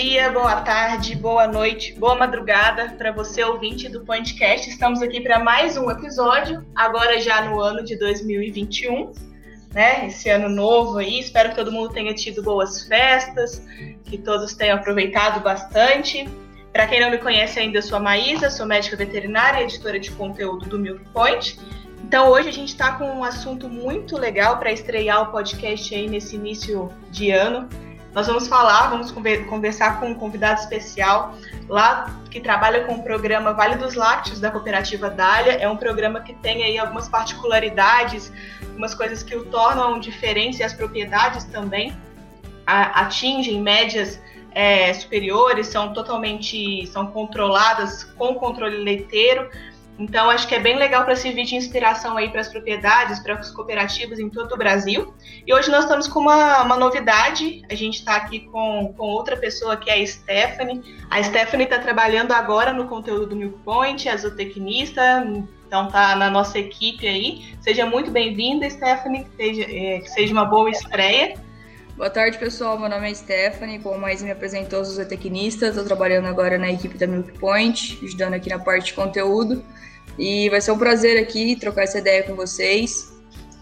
Dia, boa tarde, boa noite, boa madrugada para você ouvinte do Podcast. Estamos aqui para mais um episódio, agora já no ano de 2021, né? Esse ano novo aí. Espero que todo mundo tenha tido boas festas, que todos tenham aproveitado bastante. Para quem não me conhece ainda, eu sou a Maísa, sou médica veterinária e editora de conteúdo do Milk Point. Então hoje a gente está com um assunto muito legal para estrear o podcast aí nesse início de ano nós vamos falar, vamos conversar com um convidado especial lá que trabalha com o programa Vale dos Lácteos da cooperativa Dália. É um programa que tem aí algumas particularidades, algumas coisas que o tornam diferente e as propriedades também atingem médias é, superiores, são totalmente são controladas com controle leiteiro. Então, acho que é bem legal para servir de inspiração aí para as propriedades, para as cooperativas em todo o Brasil. E hoje nós estamos com uma, uma novidade. A gente está aqui com, com outra pessoa que é a Stephanie. A Stephanie está trabalhando agora no conteúdo do Milk Point, é zootecnista, então tá na nossa equipe aí. Seja muito bem-vinda, Stephanie, que seja, é, que seja uma boa estreia. Boa tarde, pessoal. Meu nome é Stephanie, como mais me apresentou, sou zootecnista. Estou trabalhando agora na equipe da Milk Point, ajudando aqui na parte de conteúdo. E vai ser um prazer aqui trocar essa ideia com vocês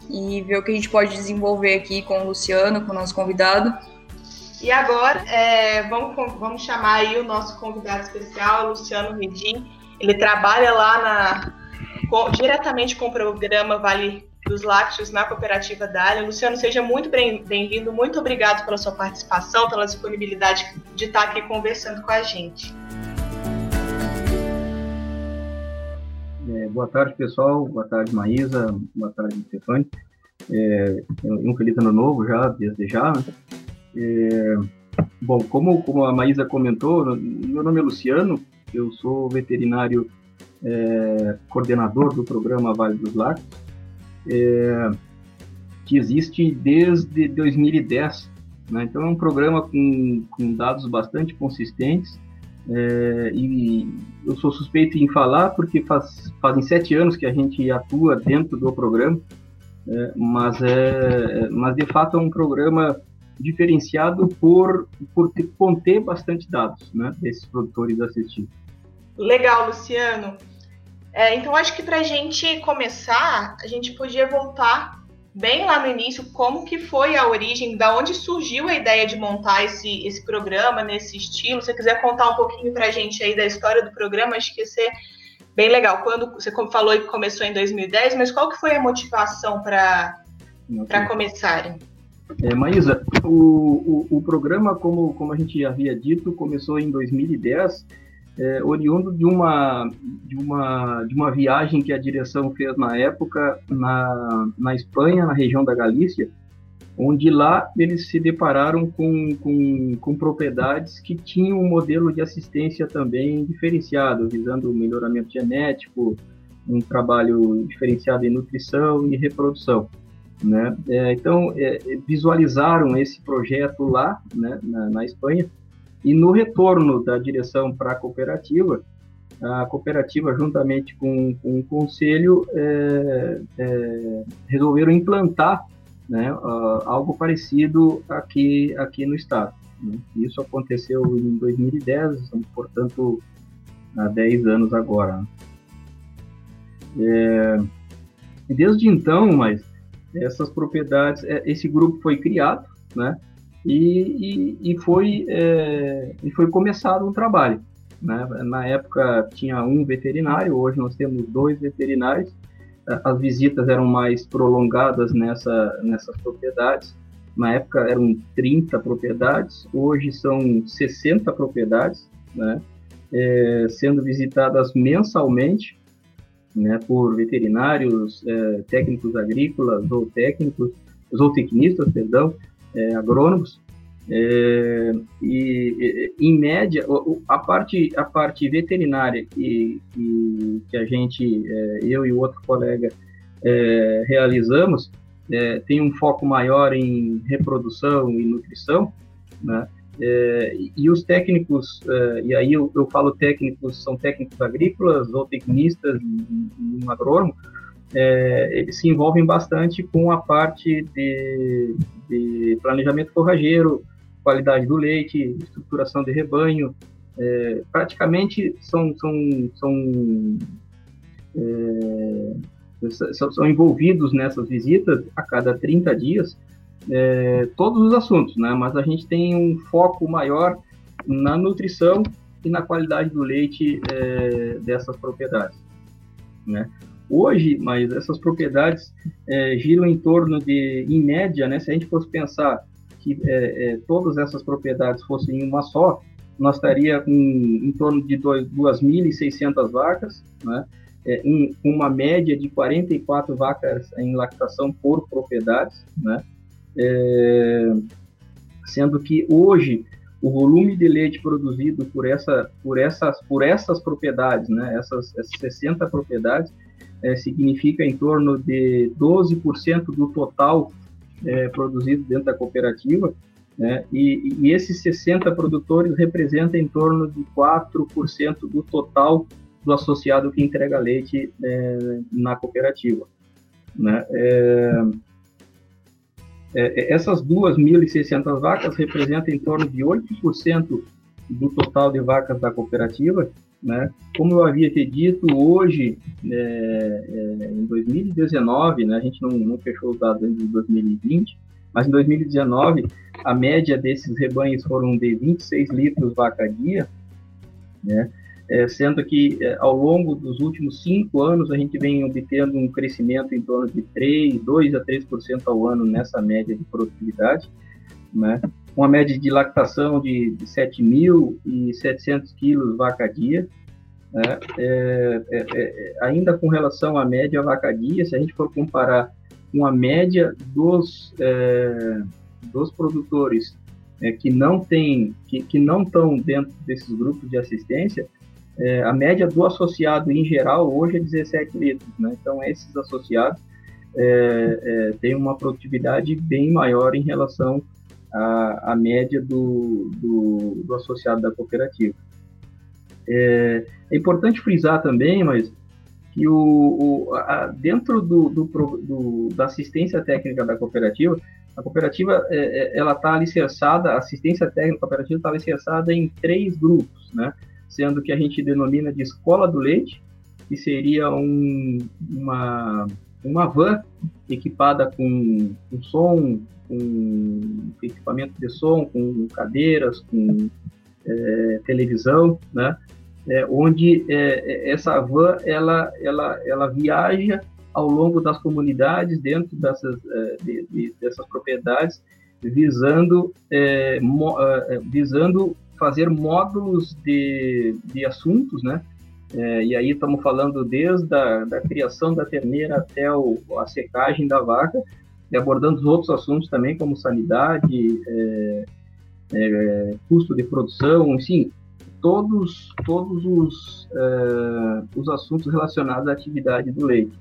e ver o que a gente pode desenvolver aqui com o Luciano, com o nosso convidado. E agora, é, vamos, vamos chamar aí o nosso convidado especial, Luciano Redim. Ele trabalha lá na, com, diretamente com o programa Vale dos Lácteos na cooperativa Dália. Luciano, seja muito bem-vindo, muito obrigado pela sua participação, pela disponibilidade de estar aqui conversando com a gente. Boa tarde, pessoal. Boa tarde, Maísa. Boa tarde, Stefani. É, um feliz ano novo já, desde já. Né? É, bom, como, como a Maísa comentou, meu nome é Luciano, eu sou veterinário é, coordenador do programa Vale dos Lagos, é, que existe desde 2010. Né? Então, é um programa com, com dados bastante consistentes é, e eu sou suspeito em falar porque faz, fazem sete anos que a gente atua dentro do programa, é, mas, é, mas de fato é um programa diferenciado por, por ter, conter bastante dados né, desses produtores assistidos. Legal, Luciano. É, então, acho que para a gente começar, a gente podia voltar bem lá no início como que foi a origem, da onde surgiu a ideia de montar esse, esse programa nesse estilo. Se você quiser contar um pouquinho para a gente aí da história do programa, acho que ia ser bem legal. Quando você falou que começou em 2010, mas qual que foi a motivação para okay. começarem? É, Maísa, o, o, o, programa, como, como a gente havia dito, começou em 2010 é, oriundo de uma, de, uma, de uma viagem que a direção fez na época na, na Espanha, na região da Galícia, onde lá eles se depararam com, com, com propriedades que tinham um modelo de assistência também diferenciado, visando o melhoramento genético, um trabalho diferenciado em nutrição e reprodução. Né? É, então, é, visualizaram esse projeto lá, né, na, na Espanha, e no retorno da direção para a cooperativa, a cooperativa, juntamente com, com o conselho, é, é, resolveram implantar né, algo parecido aqui, aqui no estado. Né? Isso aconteceu em 2010, portanto, há 10 anos agora. Né? É, desde então, mas essas propriedades, é, esse grupo foi criado, né? E, e, e foi, é, e foi começado um trabalho. Né? Na época tinha um veterinário, hoje nós temos dois veterinários. As visitas eram mais prolongadas nessa, nessas propriedades. Na época eram 30 propriedades, hoje são 60 propriedades, né? É, sendo visitadas mensalmente né, por veterinários, é, técnicos agrícolas, ou técnicos, zootecnistas, perdão, é, agrônomos, É, e, em média, a parte, a parte veterinária que, que, que a gente, é, eu e outro colega, é, realizamos, é, tem um foco maior em reprodução e nutrição, né? É, e os técnicos, é, e aí eu, eu, falo técnicos, são técnicos agrícolas, ou tecnistas e um agrônomo, é, eles se envolvem bastante com a parte de, de, planejamento forrageiro, qualidade do leite, estruturação de rebanho. É, praticamente são, são, são, é, são, envolvidos nessas visitas a cada 30 dias é, todos os assuntos, né? mas a gente tem um foco maior na nutrição e na qualidade do leite é, dessas propriedades. Né? Hoje, mas essas propriedades é, giram em torno de, em média, né, se a gente fosse pensar que é, é, todas essas propriedades fossem uma só, nós estaria com em torno de 2.600 vacas, né, é, em, uma média de 44 vacas em lactação por propriedade, né, é, sendo que hoje o volume de leite produzido por, essa, por, essas, por essas propriedades, né, essas, essas 60 propriedades, é, significa em torno de 12% do total é, produzido dentro da cooperativa, né, e, e, esses 60 produtores representam em torno de 4% do total do associado que entrega leite é, na cooperativa. Né? É, é, essas 2.600 vacas representam em torno de 8% do total de vacas da cooperativa né? Como eu havia te dito, hoje, é, é, em 2019, né, a gente não, não fechou os dados ainda de 2020, mas em 2019, a média desses rebanhos foram de 26 litros vaca dia, né? É, sendo que é, ao longo dos últimos cinco anos a gente vem obtendo um crescimento em torno de 3, 2 a 3% ao ano nessa média de produtividade, né? Uma média de lactação de, de 7.700 quilos vaca dia. Né? É, é, é, ainda com relação à média vaca dia, se a gente for comparar com a média dos, é, dos produtores é, que não tem, que, que não estão dentro desses grupos de assistência, é, a média do associado em geral hoje é 17 litros. Né? Então, esses associados têm uma produtividade bem maior em relação a, a média do, do, do, associado da cooperativa. É, é, importante frisar também, mas que o, o a, dentro do, do, da assistência técnica da cooperativa, a cooperativa é, é ela está alicerçada, a assistência técnica cooperativa está alicerçada em três grupos, né? sendo que a gente denomina de escola do leite, que seria um, uma, uma van equipada com, com som, com equipamento de som, com cadeiras, com é, televisão, né? É, onde é, essa van ela, ela, ela viaja ao longo das comunidades dentro dessas, é, de, de, dessas propriedades, visando, é, mo, é, visando fazer módulos de, de assuntos, né? É, e aí estamos falando desde a da criação da terneira até o, a secagem da vaca, e abordando os outros assuntos também, como sanidade, é, é, custo de produção, enfim, todos, todos os, é, os assuntos relacionados à atividade do leite.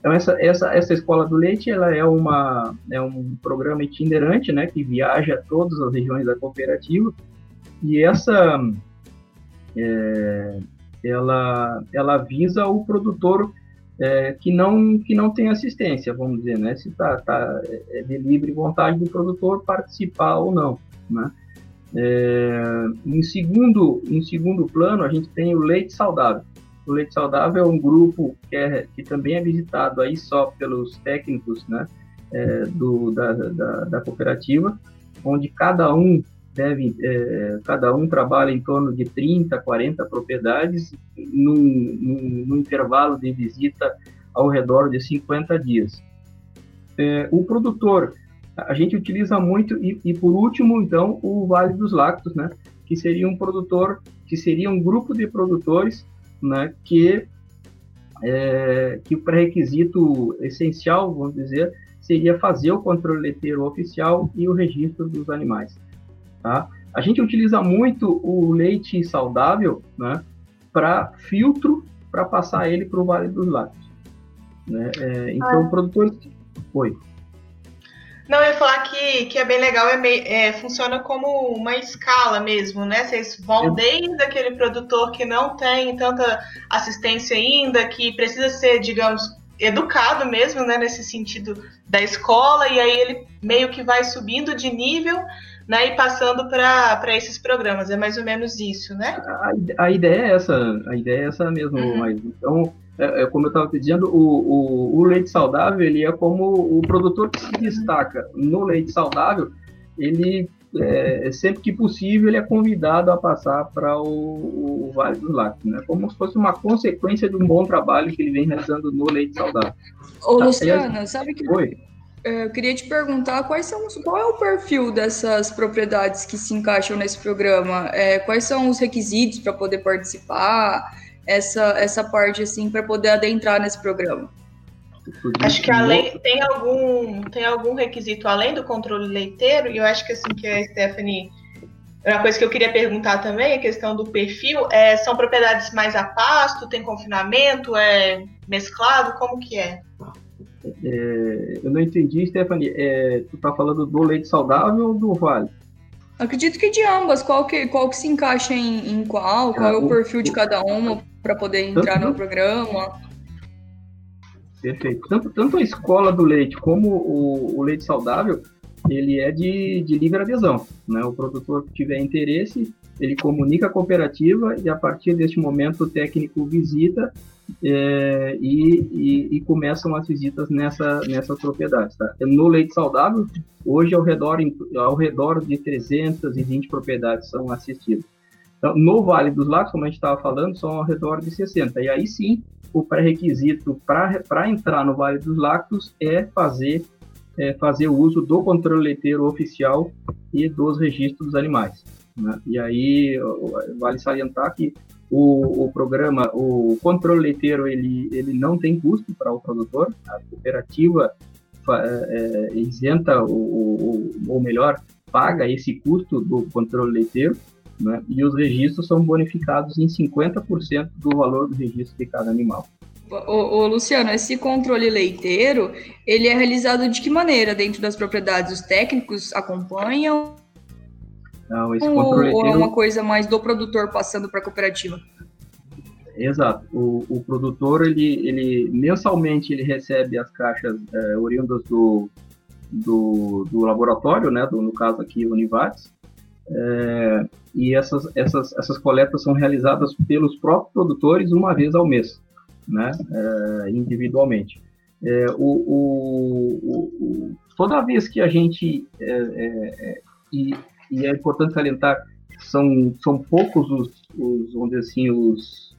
Então, essa, essa, essa Escola do Leite ela é, uma, é um programa itinerante né, que viaja a todas as regiões da cooperativa, e essa é, ela, ela visa o produtor é, que, não, que não tem assistência, vamos dizer, né? Se está tá, é de livre vontade do produtor participar ou não, né? É, em, segundo, em segundo plano, a gente tem o leite saudável. O leite saudável é um grupo que, é, que também é visitado aí só pelos técnicos né, é, do, da, da, da, cooperativa, onde cada um deve, é, cada um trabalha em torno de 30, 40 propriedades num, num, num intervalo de visita ao redor de 50 dias. É, o produtor, a gente utiliza muito, e, e, por último, então, o Vale dos Lactos, né, que seria um produtor, que seria um grupo de produtores né, que, é, que o pré-requisito essencial, vamos dizer, seria fazer o controle leiteiro oficial e o registro dos animais. Tá? A gente utiliza muito o leite saudável né, para filtro, para passar ele para o Vale dos Lácteos. Né? É, então, ah. o produtor. Oi. Não, eu ia falar que, que é bem legal, é, meio, é funciona como uma escala mesmo, né? Vocês vão desde aquele produtor que não tem tanta assistência ainda, que precisa ser, digamos, educado mesmo, né, nesse sentido da escola, e aí ele meio que vai subindo de nível né, e passando para esses programas. É mais ou menos isso, né? A, a ideia é essa, a ideia é essa mesmo, uhum. mas então, é, é, como eu estava dizendo, o, o, o, leite saudável ele é como o produtor que se destaca no leite saudável, ele é, sempre que possível ele é convidado a passar para o, o, Vale dos Lácteos, né? Como se fosse uma consequência de um bom trabalho que ele vem realizando no leite saudável. Ô, tá, Luciana, sabe que Oi? É, eu queria te perguntar quais são qual é o perfil dessas propriedades que se encaixam nesse programa? É, quais são os requisitos para poder participar? Essa, essa parte assim para poder adentrar nesse programa? Acho que além tem algum tem algum requisito além do controle leiteiro e eu acho que assim que a Stephanie uma coisa que eu queria perguntar também, a questão do perfil, é, são propriedades mais a pasto, tem confinamento, é mesclado, como que é? É, eu não entendi, Stephanie. É, tu tá falando do leite saudável ou do vale? Acredito que de ambas. Qual que, qual que se encaixa em, em qual? Qual é, o, perfil o, de cada uma para poder entrar tanto, no programa? Perfeito. Tanto, tanto a escola do leite como o, o leite saudável, ele é de, de livre adesão. Né? O produtor que tiver interesse, ele comunica a cooperativa e a partir deste momento o técnico visita é, e, e, e, começam as visitas nessa, nessas propriedades. Tá? No leite saudável, hoje ao redor, ao redor de 320 propriedades são assistidas. Então, no Vale dos Lagos, como a gente estava falando, são ao redor de 60. E aí sim, o pré-requisito para entrar no Vale dos Lagos é fazer, é fazer o uso do controle leiteiro oficial e dos registros dos animais. Né? E aí vale salientar que o, o, programa, o controle leiteiro, ele, ele não tem custo para o produtor, a cooperativa é, é, isenta, o, o, ou melhor, paga esse custo do controle leiteiro, né? e os registros são bonificados em 50% do valor do registro de cada animal. Ô, Luciano, esse controle leiteiro, ele é realizado de que maneira dentro das propriedades? Os técnicos acompanham não, esse controle ou, é uma coisa mais do produtor passando para a cooperativa? Exato. O, o, produtor, ele, ele mensalmente ele recebe as caixas é, oriundas do, do, do, laboratório, né, do, no caso aqui Univates, é, e essas, essas, essas coletas são realizadas pelos próprios produtores uma vez ao mês, né, é, individualmente. É, o, o, toda vez que a gente e é importante salientar são são poucos os, os dizer assim os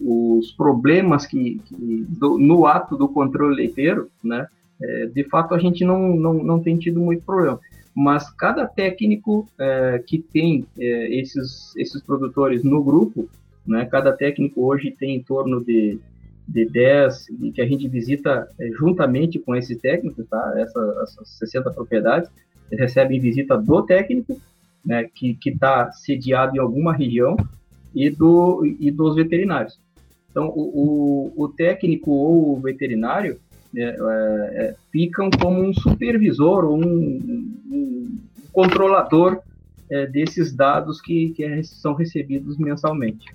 os problemas que, que do, no ato do controle leiteiro, né? É, de fato a gente não, não, não tem tido muito problema, mas cada técnico é, que tem é, esses esses produtores no grupo, né? Cada técnico hoje tem em torno de de 10 que a gente visita é, juntamente com esses técnicos, tá? Essa, essas 60 propriedades, recebem visita do técnico, né, que está sediado em alguma região, e, do, e dos veterinários. Então, o, o, o técnico ou o veterinário é, é, é ficam como um supervisor ou um, um controlador é, desses dados que, que são recebidos mensalmente.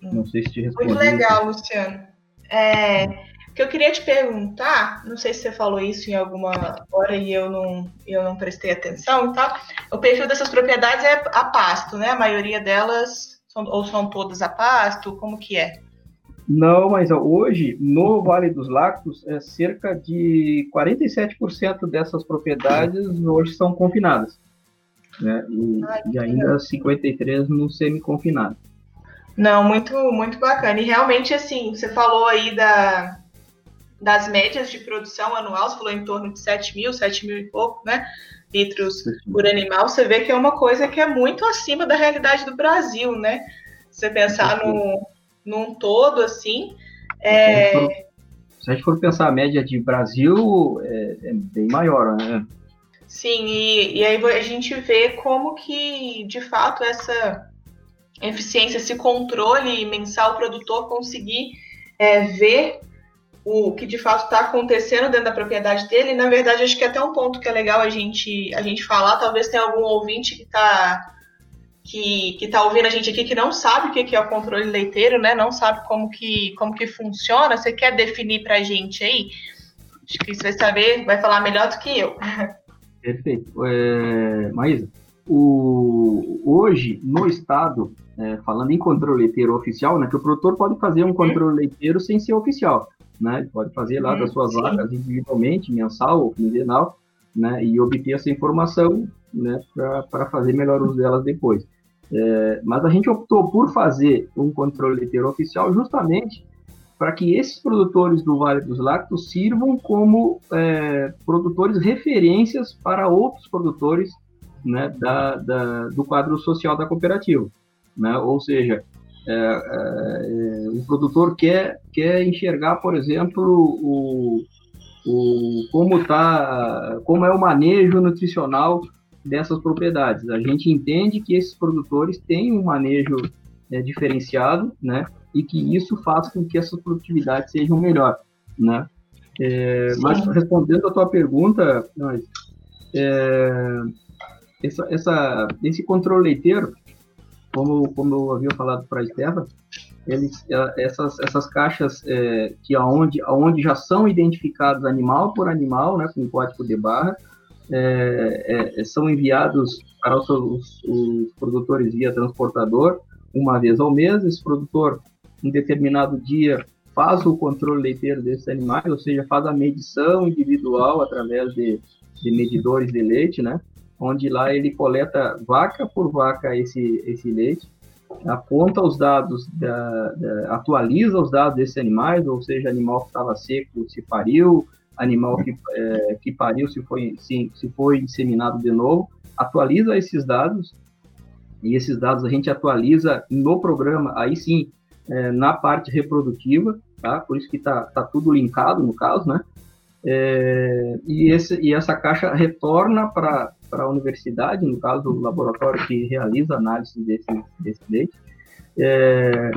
Não sei se te respondi. Muito legal, Luciano. É, que eu queria te perguntar, não sei se você falou isso em alguma hora e eu não, eu não prestei atenção e tal. O perfil dessas propriedades é a pasto, né? A maioria delas são, ou são todas a pasto, como que é? Não, mas hoje, no Vale dos Lagos, é cerca de 47% dessas propriedades hoje são confinadas. Né? E, Ai, e ainda 53% no semi-confinado. Não, muito, muito bacana. E realmente, assim, você falou aí da, das médias de produção anual, você falou em torno de 7 mil, 7 mil e pouco, né? Litros por animal, você vê que é uma coisa que é muito acima da realidade do Brasil, né? Você pensar no, num todo, assim. É... Se a gente for pensar a média de Brasil, é, é bem maior, né? Sim, e, e aí a gente vê como que, de fato, essa eficiência, esse controle mensal, o produtor conseguir é, ver o que de fato está acontecendo dentro da propriedade dele. Na verdade, acho que é até um ponto que é legal a gente, a gente falar. Talvez tenha algum ouvinte que está que, que tá ouvindo a gente aqui que não sabe o que é o controle leiteiro, né? Não sabe como que, como que funciona. Você quer definir para a gente aí? Acho que você vai saber, vai falar melhor do que eu. Perfeito. É, Maísa, o, hoje, no estado, é, falando em controle leiteiro oficial, né, que o produtor pode fazer um controle leiteiro sem ser oficial né? Pode fazer lá das suas vacas individualmente, mensal ou quinzenal, né? E obter essa informação, né? Para fazer melhor uso delas depois. É, mas a gente optou por fazer um controle leiteiro oficial justamente para que esses produtores do Vale dos Lactos sirvam como é, produtores referências para outros produtores né, da, da, do quadro social da cooperativa. Né? Ou seja, é, é, o produtor quer, quer enxergar, por exemplo, o, o, como, tá, como é o manejo nutricional dessas propriedades. A gente entende que esses produtores têm um manejo é, diferenciado, né, e que isso faz com que essas produtividades sejam melhor, né. É, mas respondendo a tua pergunta, nós, é, essa, essa, esse controle leiteiro, como, como eu havia falado para a Esteva, eles, é, essas, essas caixas é, que aonde, aonde já são identificados animal por animal, né, com código de barra, é, é, são enviados para os, os, os, produtores via transportador uma vez ao mês. Esse produtor, em determinado dia, faz o controle leiteiro desses animais, ou seja, faz a medição individual através de, de medidores de leite, né? Onde lá ele coleta vaca por vaca esse, esse leite, aponta os dados, da, da, atualiza os dados desses animais, ou seja, animal que estava seco se pariu, animal que, é, que pariu se foi, se, se foi inseminado de novo, atualiza esses dados, e esses dados a gente atualiza no programa, aí sim, é, na parte reprodutiva, tá? Por isso que tá, tá tudo linkado no caso, né? É, e, esse, e essa caixa retorna para a universidade, no caso o laboratório que realiza análise desse, desse leite, é,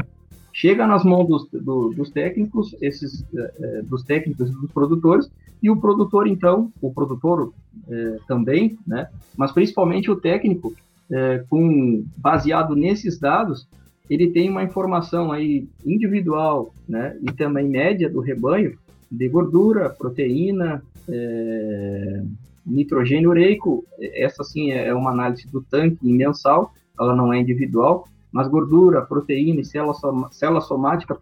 chega nas mãos dos, do, dos técnicos, esses, é, dos técnicos e dos produtores, e o produtor então, o produtor é, também, né, mas principalmente o técnico, é, com baseado nesses dados, ele tem uma informação aí individual, né, e também média do rebanho de gordura, proteína, é, nitrogênio ureico. Essa sim é uma análise do tanque mensal, ela não é individual, mas gordura, proteína e célula, som, célula somática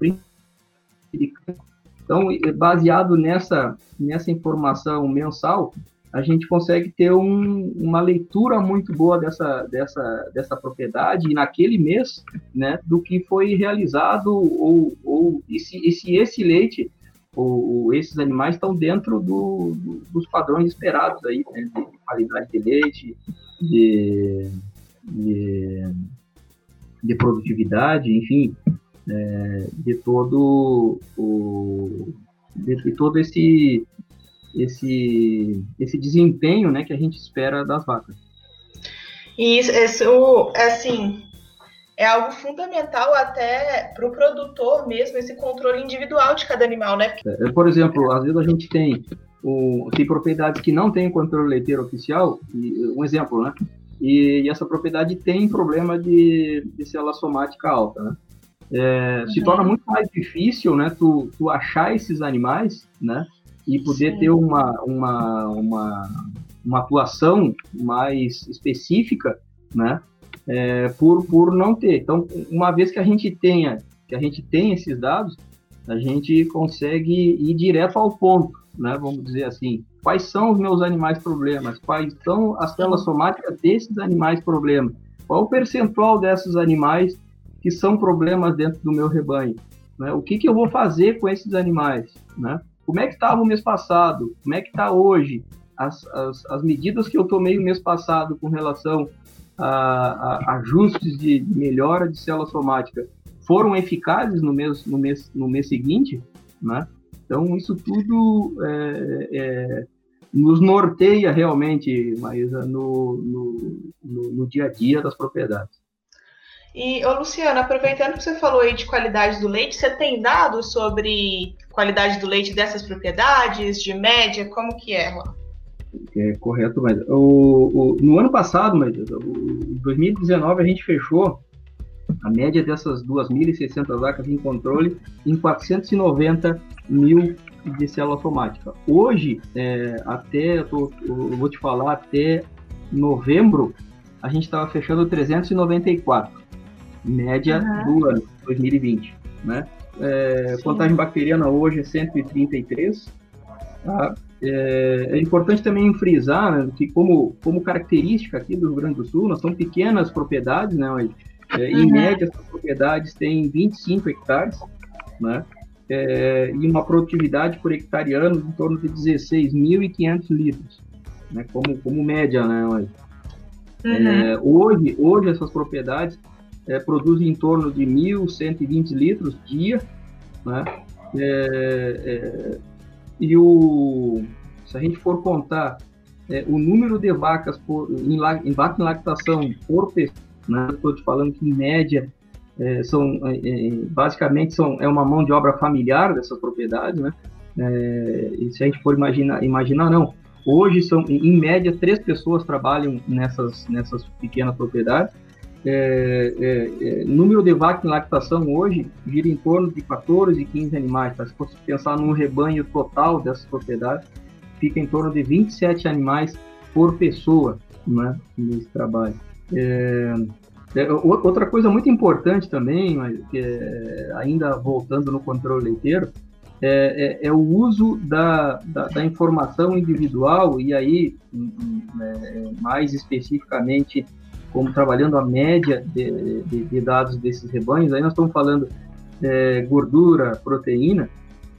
então, baseado nessa, nessa informação mensal, a gente consegue ter um, uma leitura muito boa dessa, dessa, dessa propriedade naquele mês, né, do que foi realizado ou, ou e, se, e se esse leite o, esses animais estão dentro do, do, dos padrões esperados aí, né, de qualidade de leite, de, de, de produtividade, enfim, é, de todo o de, de, todo esse esse esse desempenho, né, que a gente espera das vacas. Isso, isso assim, é algo fundamental até para o produtor mesmo, esse controle individual de cada animal, né? É, por exemplo, às vezes a gente tem, o, tem propriedades que não têm controle leiteiro oficial, e, um exemplo, né? E, e, essa propriedade tem problema de, de célula somática alta, né? É, uhum. Se torna muito mais difícil, né, tu, tu achar esses animais, né, e poder Sim. ter uma, uma, uma, uma atuação mais específica, né, é, por, por não ter. Então, uma vez que a gente tenha que a gente tem esses dados, a gente consegue ir direto ao ponto, né? Vamos dizer assim, quais são os meus animais problemas, quais são as células somáticas desses animais problemas, qual o percentual desses animais que são problemas dentro do meu rebanho, né? O que que eu vou fazer com esses animais, né? Como é que estava o mês passado? Como é que está hoje? As, as, as medidas que eu tomei o mês passado com relação a, ajustes de melhora de célula somática foram eficazes no mês, no mês, no mês seguinte, né? Então, isso tudo é, é, nos norteia realmente, Maísa, no, no, no, no dia a dia das propriedades. E, ô Luciano, aproveitando que você falou aí de qualidade do leite, você tem dados sobre qualidade do leite dessas propriedades, de média, como que é, Juan? É correto, mas o, o, no ano passado, mas em 2019 a gente fechou a média dessas 2.600 vacas em controle em 490 mil de célula automática. Hoje, é, até, eu, tô, eu, vou te falar, até novembro, a gente estava fechando 394, média uhum. do ano, 2020, né? É, contagem bacteriana hoje é 133, tá? É, é, importante também frisar né, que, como, como característica aqui do Rio Grande do Sul, nós somos pequenas propriedades, né? É, em uhum. média, essas propriedades têm 25 hectares, né? É, e uma produtividade por hectare ano em torno de 16.500 litros, né? Como, como média, né? Uhum. É, hoje, hoje, essas propriedades é, produzem em torno de 1.120 litros dia, né? E o, se a gente for contar é, o número de vacas por, em, em vaca em lactação por pessoa, né? estou te falando que em média é, são é, é, basicamente são é uma mão de obra familiar dessas propriedades, né? É, e se a gente for imaginar, imaginar não, hoje são em média três pessoas trabalham nessas nessas pequenas propriedades é, é, é, número de vacas em lactação hoje gira em torno de 14, 15 animais. Tá? Se você pensar num rebanho total dessas propriedades, fica em torno de 27 animais por pessoa né, nesse trabalho. É, é outra coisa muito importante também, é, ainda voltando no controle leiteiro, é, é, é, o uso da, da, da, informação individual e aí, mais especificamente, como trabalhando a média de, de, de dados desses rebanhos, aí nós estamos falando é, gordura, proteína.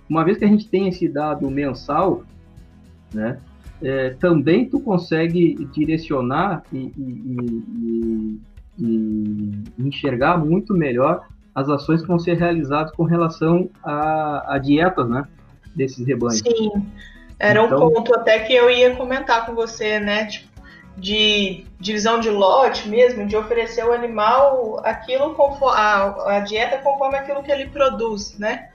Uma vez que a gente tem esse dado mensal, né, é, também tu consegue direcionar e, e, e, e, enxergar muito melhor as ações que vão ser realizadas com relação a, a dietas, né, desses rebanhos. Sim, era então, um ponto até que eu ia comentar com você, né, tipo, de divisão de lote mesmo, de oferecer ao animal aquilo conforme, a, a dieta conforme aquilo que ele produz, né?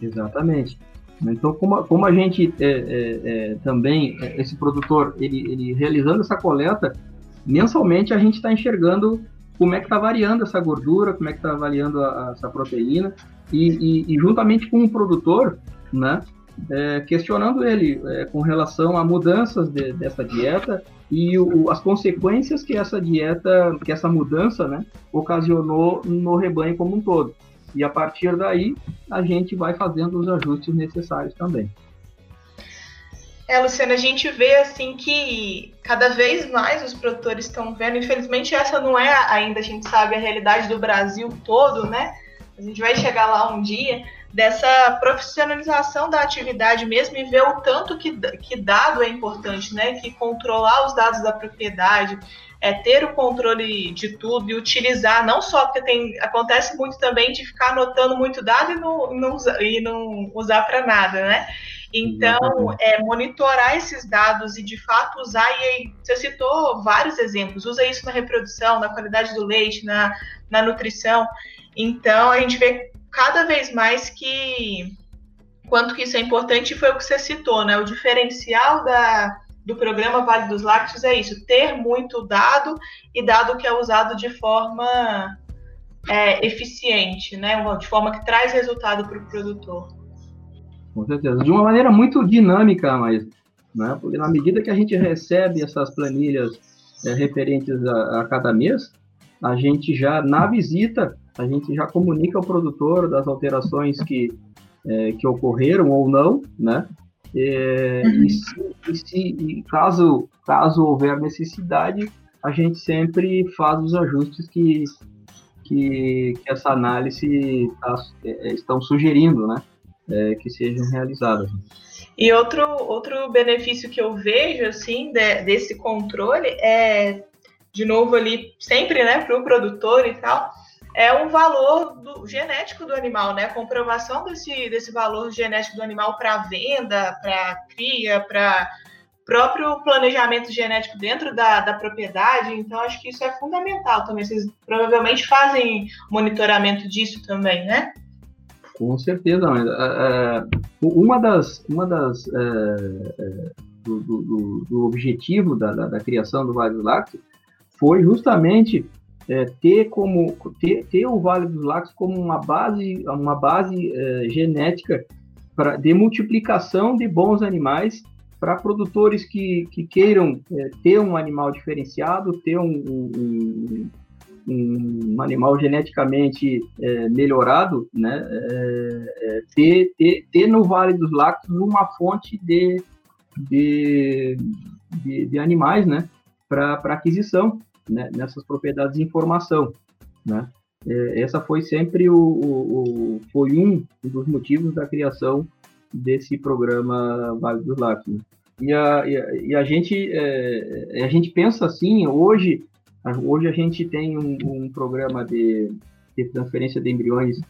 Exatamente. Então, como, como a gente é, é, é, também, é, esse produtor, ele, ele realizando essa coleta, mensalmente a gente está enxergando como é que está variando essa gordura, como é que está variando a, a, essa proteína, e, e, e, juntamente com o produtor, né, é, questionando ele é, com relação a mudanças de, dessa dieta e o, as consequências que essa dieta, que essa mudança, né, ocasionou no rebanho como um todo. E a partir daí, a gente vai fazendo os ajustes necessários também. É, Luciana, a gente vê assim que cada vez mais os produtores estão vendo, infelizmente essa não é ainda, a gente sabe, a realidade do Brasil todo, né? A gente vai chegar lá um dia, dessa profissionalização da atividade mesmo e ver o tanto que, que dado é importante, né? Que controlar os dados da propriedade, é ter o controle de tudo e utilizar, não só porque tem, acontece muito também de ficar anotando muito dado e não, não, e não usar para nada, né? Então, é, monitorar esses dados e de fato usar, e aí, você citou vários exemplos, usa isso na reprodução, na qualidade do leite, na, na nutrição. Então, a gente vê cada vez mais que quanto que isso é importante foi o que você citou, né? O diferencial da, do programa Vale dos Lácteos é isso, ter muito dado e dado que é usado de forma é, eficiente, né? De forma que traz resultado para o produtor. Com certeza. De uma maneira muito dinâmica, mas né? porque na medida que a gente recebe essas planilhas é, referentes a, a cada mês, a gente já, na visita, a gente já comunica ao produtor das alterações que, é, que ocorreram ou não, né? É, uhum. e, se, e, se, e caso, caso houver necessidade, a gente sempre faz os ajustes que, que, que essa análise tá, é, estão sugerindo, né? É, que sejam realizadas. E outro, outro benefício que eu vejo, assim, de, desse controle é, de novo ali, sempre, né, para o produtor e tal, é o valor do, genético do animal, né? A comprovação desse, desse valor genético do animal para venda, para cria, para próprio planejamento genético dentro da, da propriedade, então acho que isso é fundamental também. Vocês provavelmente fazem monitoramento disso também, né? Com certeza, mas uh, uma das, uma das uh, do, do, do, objetivo da, da, da, criação do Vale Lagos foi justamente ter como ter, ter o Vale dos Lagos como uma base uma base genética pra, de multiplicação de bons animais para produtores que, que queiram ter um animal diferenciado, ter um, um, um animal geneticamente é, melhorado, né, é, é, ter, ter, ter, no Vale dos Lagos uma fonte de, de, de, de animais né, para aquisição né, nessas propriedades de informação. Né. É, essa foi sempre o, o, o, foi um dos motivos da criação desse programa Vale dos Lagos. Né. E a, e a, e a gente, é, a gente pensa assim, hoje Hoje a gente tem um, um programa de, de, transferência de embriões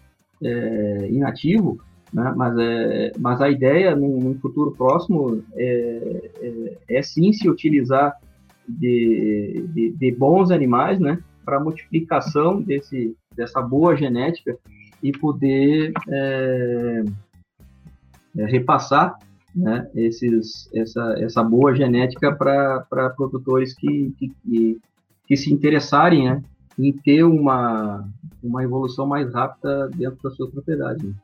é, inativo, né? mas, é, mas a ideia num, num futuro próximo é, é, é, sim se utilizar de, de, de bons animais né? para multiplicação desse, dessa boa genética e poder é, é, repassar né, esses, essa, essa boa genética para produtores que, que, que, que se interessarem né, em ter uma, uma evolução mais rápida dentro das suas propriedades. Né.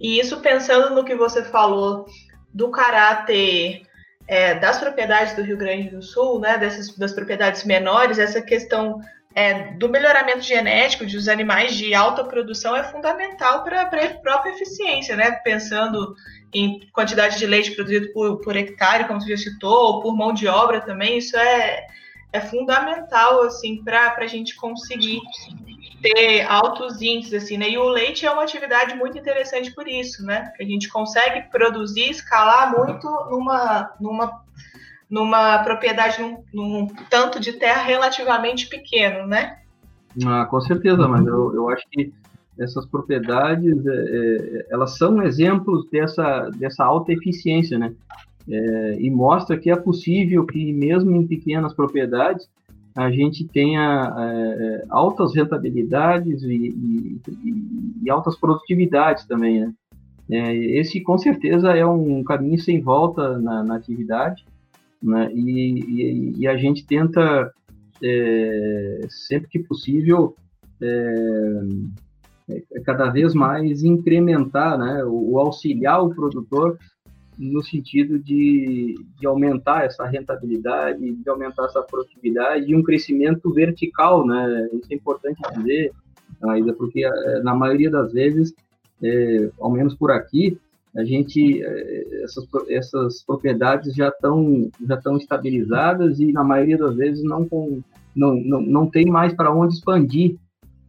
E isso pensando no que você falou do caráter é, das propriedades do Rio Grande do Sul, né, dessas, das propriedades menores, essa questão é, do melhoramento genético dos animais de alta produção é fundamental para a própria eficiência, né? Pensando em quantidade de leite produzido por, por hectare, como você já citou, ou por mão de obra também, isso é, é fundamental assim para a gente conseguir ter altos índices assim, né? E o leite é uma atividade muito interessante por isso, né? Que a gente consegue produzir, escalar muito numa numa numa propriedade num, num tanto de terra relativamente pequeno, né? Ah, com certeza, mas eu, eu acho que essas propriedades é, é, elas são exemplos dessa dessa alta eficiência, né? é, e mostra que é possível que, mesmo em pequenas propriedades, a gente tenha é, altas rentabilidades e, e, e, altas produtividades também. Né? É, esse, com certeza, é um caminho sem volta na, na atividade, né? e, e, a gente tenta, é, sempre que possível, é, é, cada vez mais incrementar, né? o, o auxiliar o produtor no sentido de, de aumentar essa rentabilidade, de aumentar essa produtividade e um crescimento vertical, né? Isso é importante dizer, ainda porque eh, na maioria das vezes, é, ao menos por aqui, a gente eh, essas, essas propriedades já estão já estão estabilizadas e na maioria das vezes não com, não, não, não tem mais para onde expandir,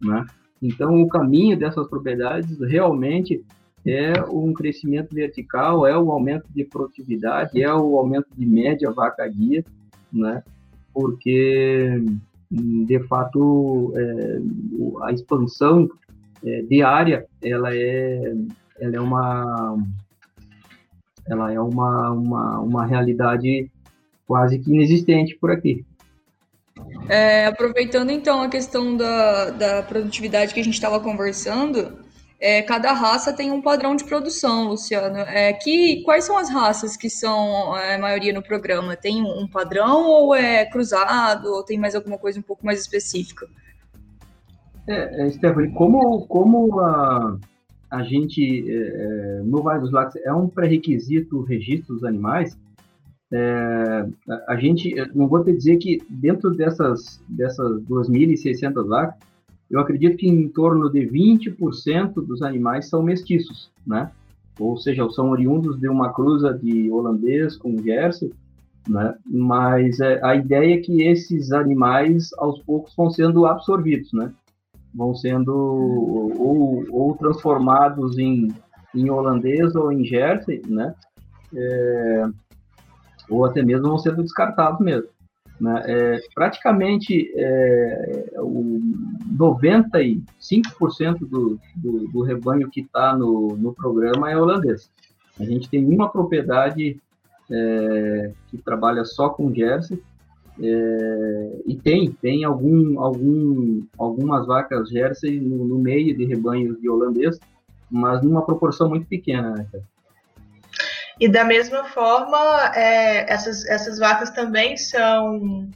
né? Então o caminho dessas propriedades realmente é um crescimento vertical, é o aumento de produtividade, é o aumento de média vaca guia, né? Porque de fato é, a expansão é, diária ela é ela é uma ela é uma, uma, uma realidade quase que inexistente por aqui. É, aproveitando então a questão da, da produtividade que a gente estava conversando, é, cada raça tem um padrão de produção, Luciano. É, que, quais são as raças que são é, a maioria no programa? Tem um padrão ou é cruzado? Ou tem mais alguma coisa um pouco mais específica? É, é Stephanie, como, como a, a gente, é, no Vale dos Lagos, é um pré-requisito o registro dos animais, a, a gente, não vou te dizer que dentro dessas, dessas 2.600 vacas, eu acredito que em torno de 20% dos animais são mestiços, né? Ou seja, são oriundos de uma cruza de holandês com Jersey, né? Mas é, a ideia é que esses animais, aos poucos, vão sendo absorvidos, né? Vão sendo ou, ou transformados em, em holandês ou em Jersey, né? É, ou até mesmo vão sendo descartados mesmo. Né? É, praticamente é, o 95% do, do, do, rebanho que está no, no programa é holandês. A gente tem uma propriedade é, que trabalha só com Jersey. É, e tem, tem algum, algum, algumas vacas Jersey no, no, meio de rebanhos de holandês, mas numa proporção muito pequena. Né? E da mesma forma, é, essas, essas vacas também são,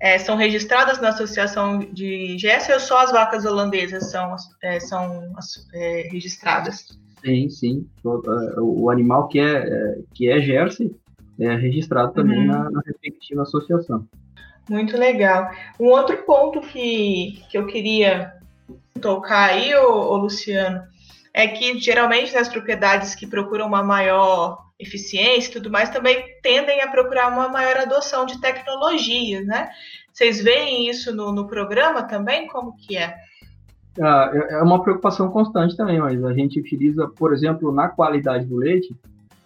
é, são registradas na associação de Jersey ou só as vacas holandesas são, é, são é, registradas? Sim, sim. O, o animal que é, é, que é Jersey é registrado também uhum. na, na, respectiva associação. Muito legal. Um outro ponto que, que eu queria tocar aí, ô, ô Luciano, é que geralmente nas propriedades que procuram uma maior eficiência e tudo mais também tendem a procurar uma maior adoção de tecnologias, né? Vocês veem isso no, no programa também? Como que é? Ah, é, é uma preocupação constante também, mas a gente utiliza, por exemplo, na qualidade do leite,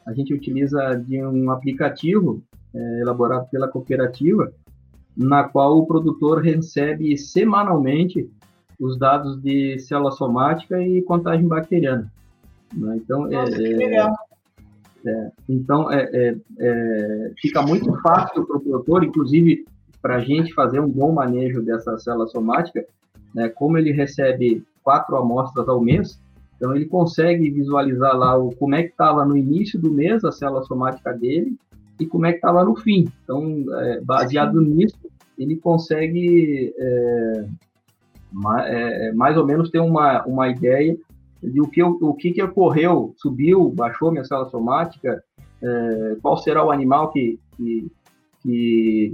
a gente utiliza de um aplicativo é, elaborado pela cooperativa, na qual o produtor recebe semanalmente os dados de célula somática e contagem bacteriana. Né? Então, é, Nossa, é, é, então é, é, é, fica muito fácil para o produtor, inclusive para a gente fazer um bom manejo dessa célula somática, né? como ele recebe quatro amostras ao mês, então ele consegue visualizar lá o, como é que estava no início do mês a célula somática dele e como é que estava no fim. Então, é, baseado nisso, ele consegue é, mais, é, mais ou menos ter uma, uma ideia de o que, o que, que ocorreu, subiu, baixou minha célula somática, é, qual será o animal que, que, que,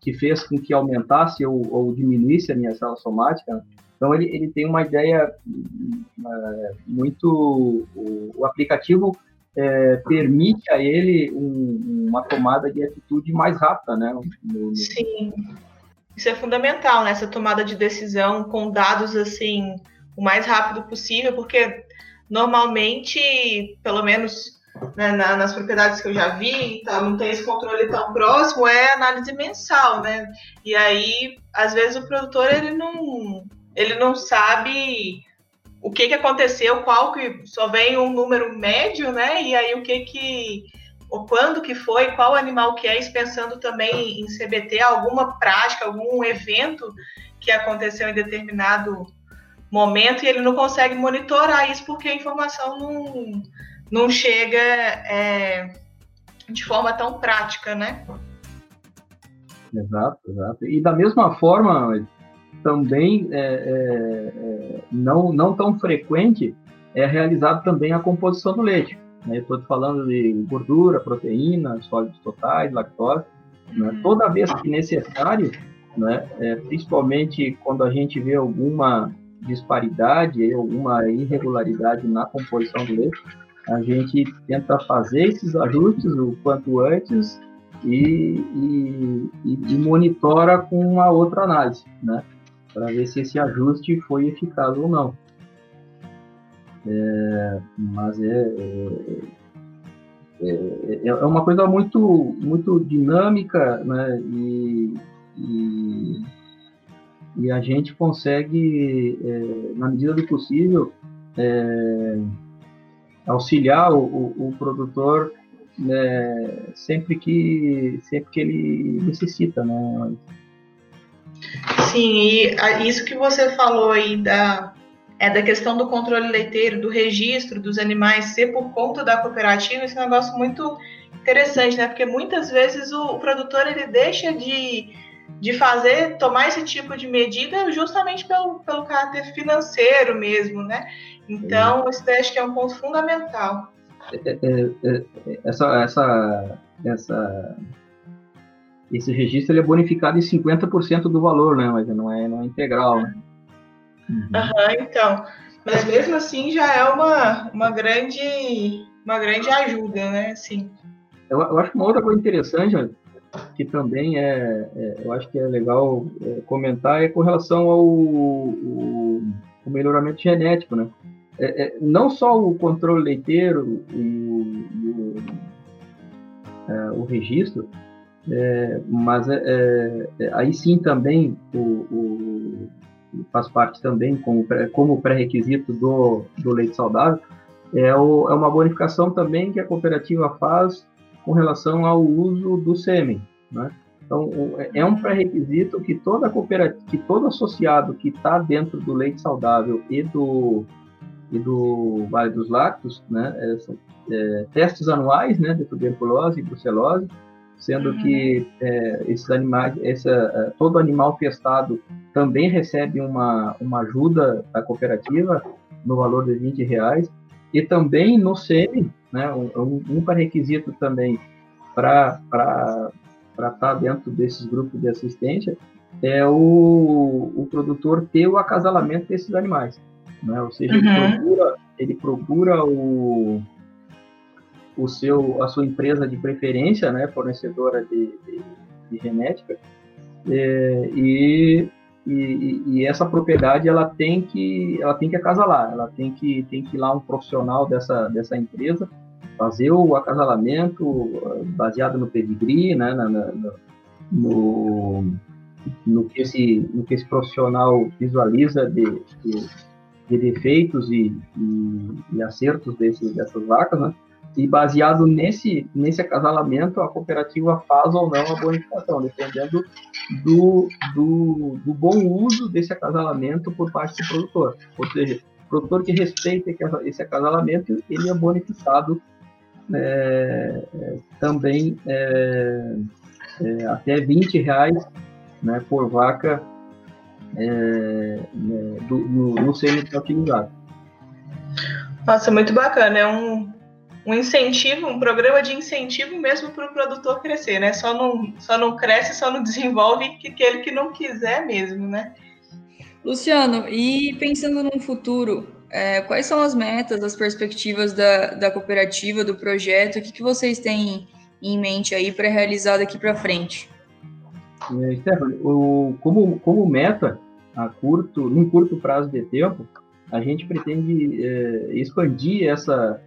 que, fez com que aumentasse ou, ou diminuísse a minha célula somática. Então, ele, ele tem uma ideia é, muito. O, o aplicativo é, permite a ele um, uma tomada de atitude mais rápida, né? No, no... Sim. Isso é fundamental, né? Essa tomada de decisão com dados assim o mais rápido possível, porque normalmente, pelo menos né, na, nas propriedades que eu já vi, tá, não tem esse controle tão próximo, é análise mensal, né? E aí, às vezes o produtor ele não ele não sabe o que, que aconteceu, qual que só vem um número médio, né? E aí o que que ou quando que foi, qual animal que é, pensando também em CBT, alguma prática, algum evento que aconteceu em determinado momento e ele não consegue monitorar isso porque a informação não, não chega é, de forma tão prática, né? Exato, exato. E da mesma forma, também é, é, é, não, não tão frequente é realizado também a composição do leite. Né? Estou falando de gordura, proteína, sólidos totais, lactose. Né? Uhum. Toda vez que necessário, né? É, principalmente quando a gente vê alguma disparidade, alguma irregularidade na composição do leite, a gente tenta fazer esses ajustes o quanto antes e, e, e monitora com uma outra análise, né? para ver se esse ajuste foi eficaz ou não. É, mas é, é, é, é, uma coisa muito, muito dinâmica, né? E, e, e a gente consegue, é, na medida do possível, é, auxiliar o, o, o produtor né, sempre que sempre que ele necessita, né? Sim, e isso que você falou aí da, é da questão do controle leiteiro, do registro dos animais ser por conta da cooperativa, esse é um negócio muito interessante, né? Porque muitas vezes o, o produtor ele deixa de, de fazer, tomar esse tipo de medida justamente pelo, pelo caráter financeiro mesmo, né? Então, isso daí acho que é um ponto fundamental. É, é, é, essa, essa, essa esse registro ele é bonificado em 50% do valor, né? Mas não é, não é integral, né? Uhum. Uhum, então, mas mesmo assim já é uma, uma grande uma grande ajuda, né? Assim. Eu, eu acho que uma outra coisa interessante que também é, é eu acho que é legal é, comentar é com relação ao o, o melhoramento genético, né? É, é, não só o controle leiteiro e o, o, é, o registro, é, mas aí sim também o, faz parte também como, como pré-requisito do, do leite saudável, é, o, é uma bonificação também que a cooperativa faz com relação ao uso do sêmen. Né? Então, é um pré-requisito que toda cooperativa, que todo associado que está dentro do leite saudável e do e do Vale dos Lactos, né, é, são é, testes anuais, né, de tuberculose e brucelose, sendo uhum. que é, esses animais, essa, é, todo animal testado também recebe uma, uma ajuda da cooperativa no valor de 20 reais e também no sêmen, né, um, um pré-requisito também para estar tá dentro desses grupos de assistência é o, o produtor ter o acasalamento desses animais. Né? Ou seja, uhum. ele procura, ele procura o, o seu, a sua empresa de preferência, né, fornecedora de, de, de genética, é, e, e, e, essa propriedade ela tem que ela tem que acasalar, ela tem que tem que ir lá um profissional dessa dessa empresa fazer o acasalamento baseado no pedigree, né, na, na, no, no que esse no que esse profissional visualiza de, de de defeitos e, e, e acertos desse, dessas vacas, né? E baseado nesse, nesse acasalamento, a cooperativa faz ou não a bonificação, dependendo do, do, do bom uso desse acasalamento por parte do produtor. Ou seja, o produtor que respeita esse acasalamento, ele é bonificado é, é, também é, é, até 20 reais né, por vaca é, né, do, no, no sêmen utilizado. Nossa, muito bacana. É um, um incentivo, um programa de incentivo mesmo para o produtor crescer, né? Só não, só não cresce, só não desenvolve que aquele que não quiser mesmo, né? Luciano, e pensando no futuro, é, quais são as metas, as perspectivas da, da cooperativa, do projeto? O que, que vocês têm em mente aí para realizar daqui para frente? É, Stephanie, o, como, como meta, a curto, num curto prazo de tempo, a gente pretende é, expandir essa,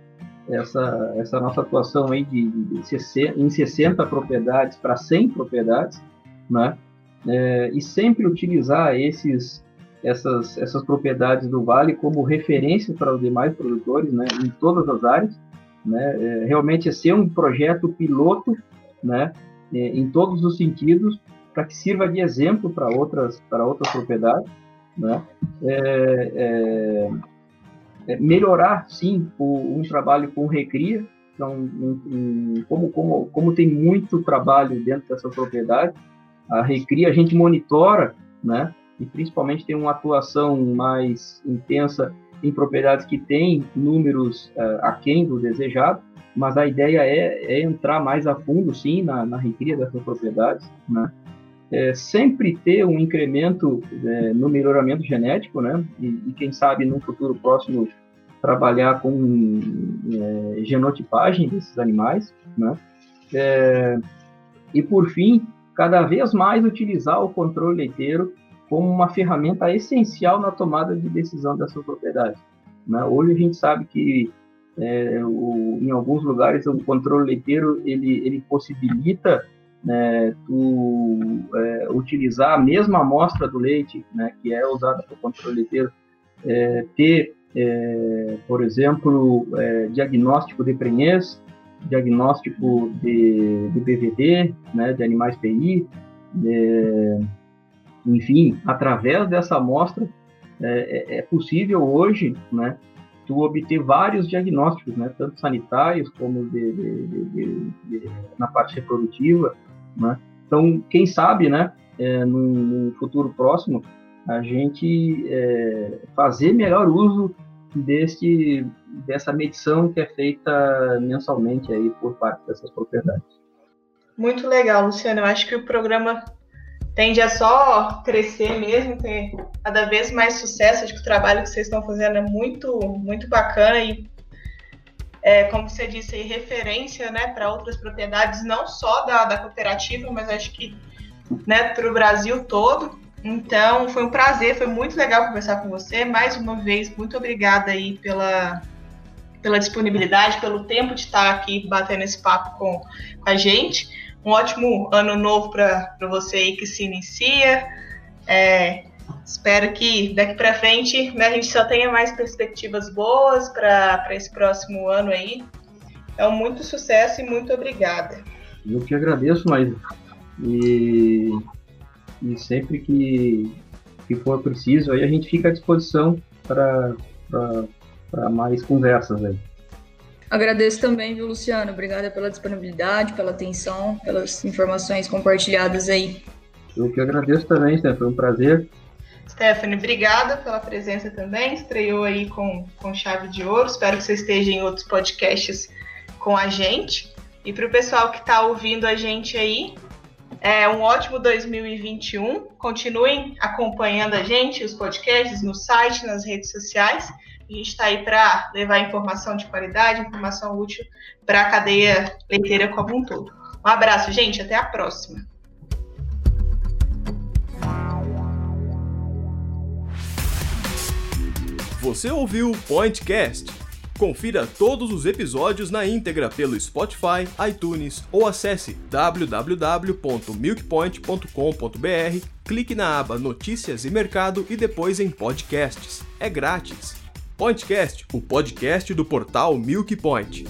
essa, essa nossa atuação aí de, de 60, em 60 propriedades para 100 propriedades, né? É, e sempre utilizar esses, essas, essas propriedades do Vale como referência para os demais produtores né, em todas as áreas. Né? É, realmente é ser um projeto piloto né, é, em todos os sentidos, para que sirva de exemplo para outras, para outras propriedades. Né? É, melhorar, sim, o, trabalho com recria. Então, um, um, como, como, como tem muito trabalho dentro dessa propriedade, a recria a gente monitora, né? e principalmente tem uma atuação mais intensa em propriedades que têm números uh, aquém do desejado, mas a ideia é, é entrar mais a fundo, sim, na, na recria dessas propriedades, né? É, sempre ter um incremento é, no melhoramento genético, né? E, e, quem sabe no futuro próximo trabalhar com é, genotipagem desses animais, né? É, e por fim, cada vez mais utilizar o controle leiteiro como uma ferramenta essencial na tomada de decisão dessas propriedades. Né? Hoje a gente sabe que é, o, em alguns lugares o controle leiteiro ele, ele possibilita né, tu é, utilizar a mesma amostra do leite, né, que é usada para o controle leiteiro, é, ter, é, por exemplo, é, diagnóstico de prenhez, diagnóstico de, de né, de animais PI, é, enfim, através dessa amostra é, é, possível hoje, né, tu obter vários diagnósticos, né, tanto sanitários como de, de, de, na parte reprodutiva, né? Então, quem sabe, né, é, no, futuro próximo, a gente é, fazer melhor uso desse, dessa medição que é feita mensalmente aí por parte dessas propriedades. Muito legal, Luciano. Eu acho que o programa tende a só crescer mesmo, ter cada vez mais sucesso. Acho que o trabalho que vocês estão fazendo é muito, muito bacana e é, como você disse, aí, referência né, para outras propriedades, não só da, da cooperativa, mas acho que né, para o Brasil todo. Então, foi um prazer, foi muito legal conversar com você. Mais uma vez, muito obrigada aí pela, pela disponibilidade, pelo tempo de estar aqui batendo esse papo com, com a gente. Um ótimo ano novo para você aí que se inicia. É, Espero que daqui para frente né, a gente só tenha mais perspectivas boas para esse próximo ano aí. Então, muito sucesso e muito obrigada. Eu que agradeço, mas e, e sempre que, que for preciso, aí a gente fica à disposição para mais conversas aí. Agradeço também, viu, Luciano? Obrigada pela disponibilidade, pela atenção, pelas informações compartilhadas aí. Eu que agradeço também, Stephanie. Foi um prazer. Stephanie, obrigada pela presença também. Estreou aí com, com chave de ouro. Espero que você esteja em outros podcasts com a gente. E para o pessoal que está ouvindo a gente aí, é um ótimo 2021. Continuem acompanhando a gente, os podcasts, no site, nas redes sociais. A gente está aí para levar informação de qualidade, informação útil para a cadeia leiteira como um todo. Um abraço, gente. Até a próxima. Você ouviu o Pointcast? Confira todos os episódios na íntegra pelo Spotify, iTunes ou acesse www.milkpoint.com.br, clique na aba Notícias e Mercado e depois em Podcasts. É grátis. Pointcast, o podcast do portal Milk Point.